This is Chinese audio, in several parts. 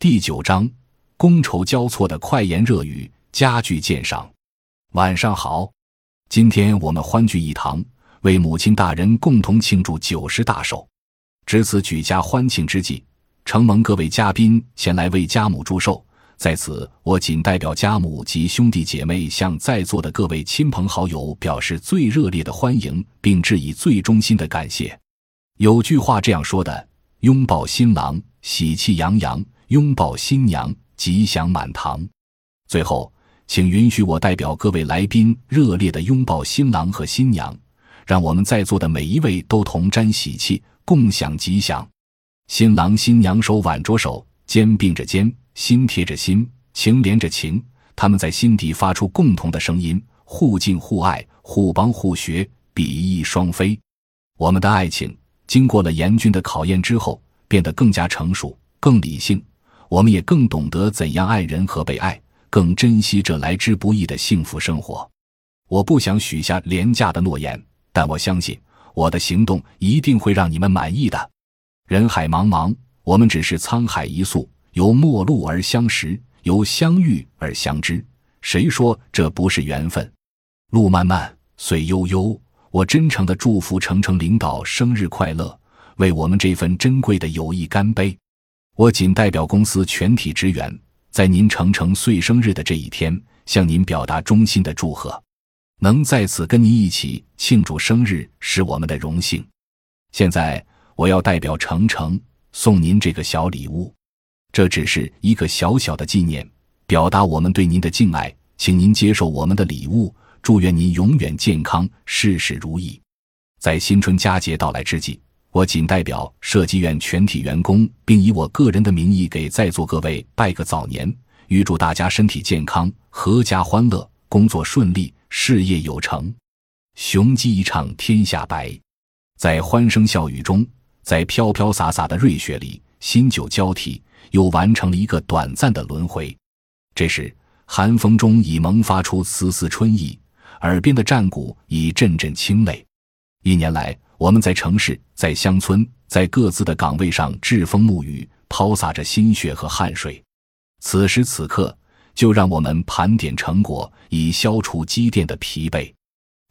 第九章，觥筹交错的快言热语加剧鉴赏。晚上好，今天我们欢聚一堂，为母亲大人共同庆祝九十大寿。值此举家欢庆之际，承蒙各位嘉宾前来为家母祝寿，在此我仅代表家母及兄弟姐妹，向在座的各位亲朋好友表示最热烈的欢迎，并致以最衷心的感谢。有句话这样说的：“拥抱新郎，喜气洋洋。”拥抱新娘，吉祥满堂。最后，请允许我代表各位来宾热烈的拥抱新郎和新娘，让我们在座的每一位都同沾喜气，共享吉祥。新郎新娘手挽着手，肩并着肩，心贴着心，情连着情，他们在心底发出共同的声音，互敬互爱，互帮互学，比翼双飞。我们的爱情经过了严峻的考验之后，变得更加成熟，更理性。我们也更懂得怎样爱人和被爱，更珍惜这来之不易的幸福生活。我不想许下廉价的诺言，但我相信我的行动一定会让你们满意的。人海茫茫，我们只是沧海一粟，由陌路而相识，由相遇而相知。谁说这不是缘分？路漫漫，岁悠悠，我真诚的祝福程程领导生日快乐，为我们这份珍贵的友谊干杯。我仅代表公司全体职员，在您程程岁生日的这一天，向您表达衷心的祝贺。能在此跟您一起庆祝生日，是我们的荣幸。现在，我要代表程程送您这个小礼物，这只是一个小小的纪念，表达我们对您的敬爱。请您接受我们的礼物，祝愿您永远健康，事事如意。在新春佳节到来之际。我仅代表设计院全体员工，并以我个人的名义给在座各位拜个早年，预祝大家身体健康、阖家欢乐、工作顺利、事业有成。雄鸡一唱天下白，在欢声笑语中，在飘飘洒洒的瑞雪里，新旧交替，又完成了一个短暂的轮回。这时，寒风中已萌发出丝丝春意，耳边的战鼓已阵阵清泪。一年来。我们在城市，在乡村，在各自的岗位上栉风沐雨，抛洒着心血和汗水。此时此刻，就让我们盘点成果，以消除积淀的疲惫。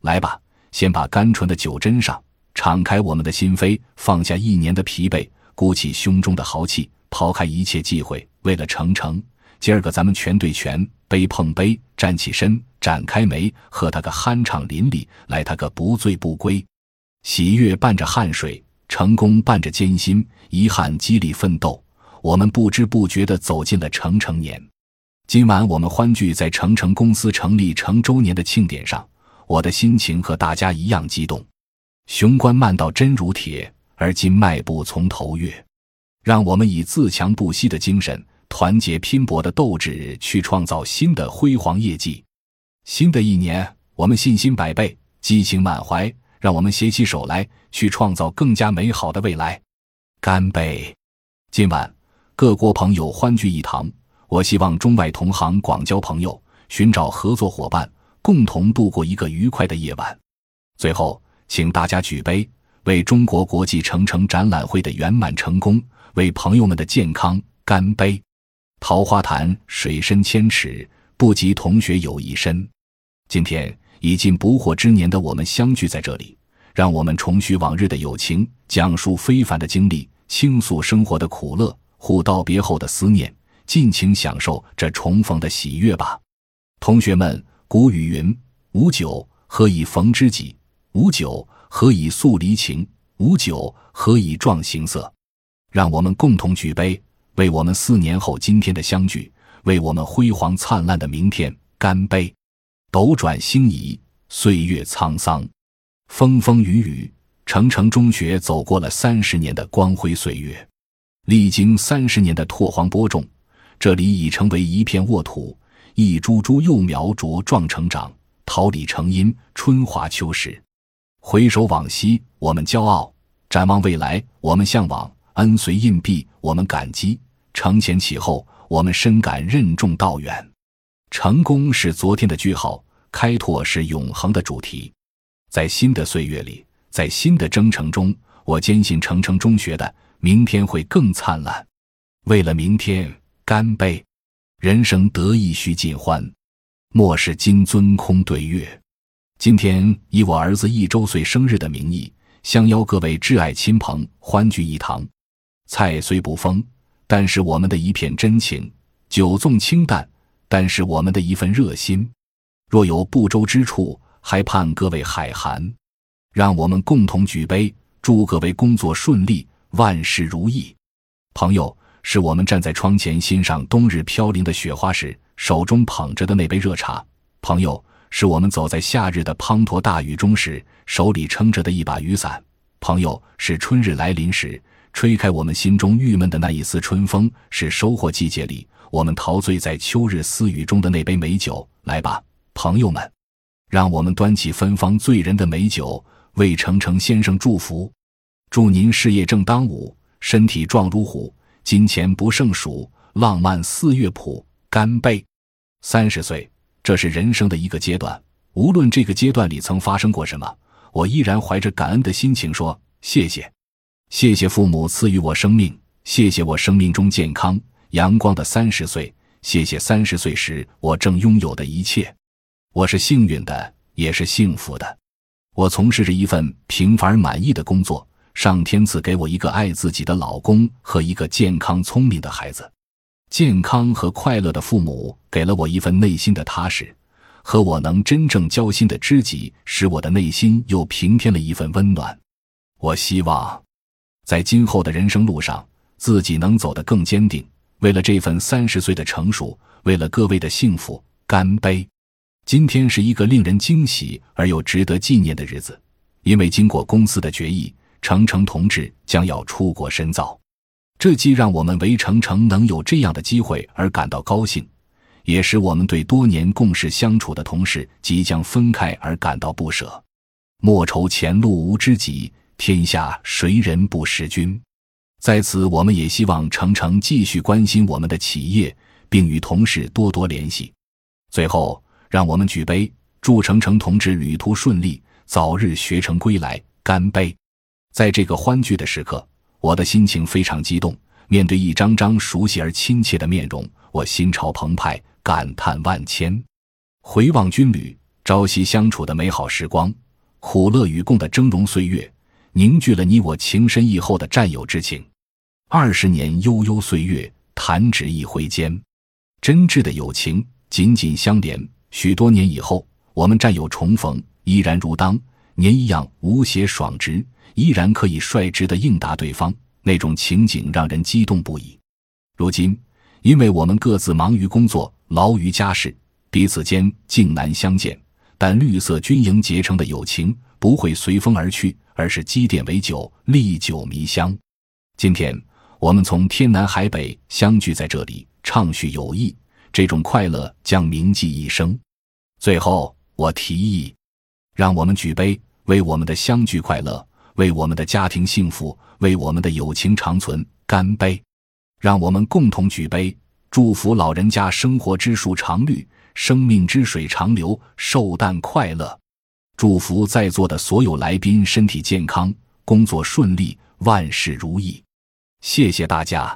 来吧，先把甘醇的酒斟上，敞开我们的心扉，放下一年的疲惫，鼓起胸中的豪气，抛开一切忌讳，为了成成，今儿个咱们全对全，杯碰杯，站起身，展开眉，喝他个酣畅淋漓，来他个不醉不归。喜悦伴着汗水，成功伴着艰辛，遗憾激励奋斗。我们不知不觉地走进了成成年。今晚我们欢聚在成成公司成立成周年的庆典上，我的心情和大家一样激动。雄关漫道真如铁，而今迈步从头越。让我们以自强不息的精神，团结拼搏的斗志，去创造新的辉煌业绩。新的一年，我们信心百倍，激情满怀。让我们携起手来，去创造更加美好的未来。干杯！今晚各国朋友欢聚一堂，我希望中外同行广交朋友，寻找合作伙伴，共同度过一个愉快的夜晚。最后，请大家举杯，为中国国际城城展览会的圆满成功，为朋友们的健康干杯！桃花潭水深千尺，不及同学友谊深。今天。已近不惑之年的我们相聚在这里，让我们重叙往日的友情，讲述非凡的经历，倾诉生活的苦乐，互道别后的思念，尽情享受这重逢的喜悦吧。同学们，古语云：“无酒何以逢知己？无酒何以诉离情？无酒何以壮行色？”让我们共同举杯，为我们四年后今天的相聚，为我们辉煌灿烂的明天干杯。斗转星移，岁月沧桑，风风雨雨，成城中学走过了三十年的光辉岁月。历经三十年的拓荒播种，这里已成为一片沃土，一株株幼苗茁壮成长，桃李成荫，春华秋实。回首往昔，我们骄傲；展望未来，我们向往。恩随印币，我们感激；承前启后，我们深感任重道远。成功是昨天的句号，开拓是永恒的主题。在新的岁月里，在新的征程中，我坚信成城中学的明天会更灿烂。为了明天，干杯！人生得意须尽欢，莫使金樽空对月。今天以我儿子一周岁生日的名义，相邀各位挚爱亲朋欢聚一堂。菜虽不丰，但是我们的一片真情；酒纵清淡，但是我们的一份热心。若有不周之处，还盼各位海涵。让我们共同举杯，祝各位工作顺利，万事如意。朋友，是我们站在窗前欣赏冬日飘零的雪花时，手中捧着的那杯热茶；朋友，是我们走在夏日的滂沱大雨中时，手里撑着的一把雨伞；朋友，是春日来临时，吹开我们心中郁闷的那一丝春风；是收获季节里，我们陶醉在秋日私语中的那杯美酒。来吧。朋友们，让我们端起芬芳醉人的美酒，为程程先生祝福。祝您事业正当午，身体壮如虎，金钱不胜数，浪漫似乐谱。干杯！三十岁，这是人生的一个阶段。无论这个阶段里曾发生过什么，我依然怀着感恩的心情说：谢谢，谢谢父母赐予我生命，谢谢我生命中健康阳光的三十岁，谢谢三十岁时我正拥有的一切。我是幸运的，也是幸福的。我从事着一份平凡而满意的工作。上天赐给我一个爱自己的老公和一个健康聪明的孩子。健康和快乐的父母给了我一份内心的踏实，和我能真正交心的知己，使我的内心又平添了一份温暖。我希望，在今后的人生路上，自己能走得更坚定。为了这份三十岁的成熟，为了各位的幸福，干杯！今天是一个令人惊喜而又值得纪念的日子，因为经过公司的决议，程程同志将要出国深造。这既让我们为程程能有这样的机会而感到高兴，也使我们对多年共事相处的同事即将分开而感到不舍。莫愁前路无知己，天下谁人不识君。在此，我们也希望程程继续关心我们的企业，并与同事多多联系。最后。让我们举杯，祝程程同志旅途顺利，早日学成归来。干杯！在这个欢聚的时刻，我的心情非常激动。面对一张张熟悉而亲切的面容，我心潮澎湃，感叹万千。回望军旅，朝夕相处的美好时光，苦乐与共的峥嵘岁月，凝聚了你我情深意厚的战友之情。二十年悠悠岁月，弹指一挥间，真挚的友情紧紧相连。许多年以后，我们战友重逢，依然如当年一样无邪爽直，依然可以率直的应答对方，那种情景让人激动不已。如今，因为我们各自忙于工作，劳于家事，彼此间竟难相见。但绿色军营结成的友情不会随风而去，而是积淀为酒，历久弥香。今天，我们从天南海北相聚在这里，畅叙友谊。这种快乐将铭记一生。最后，我提议，让我们举杯，为我们的相聚快乐，为我们的家庭幸福，为我们的友情长存，干杯！让我们共同举杯，祝福老人家生活之树常绿，生命之水长流，寿诞快乐！祝福在座的所有来宾身体健康，工作顺利，万事如意！谢谢大家。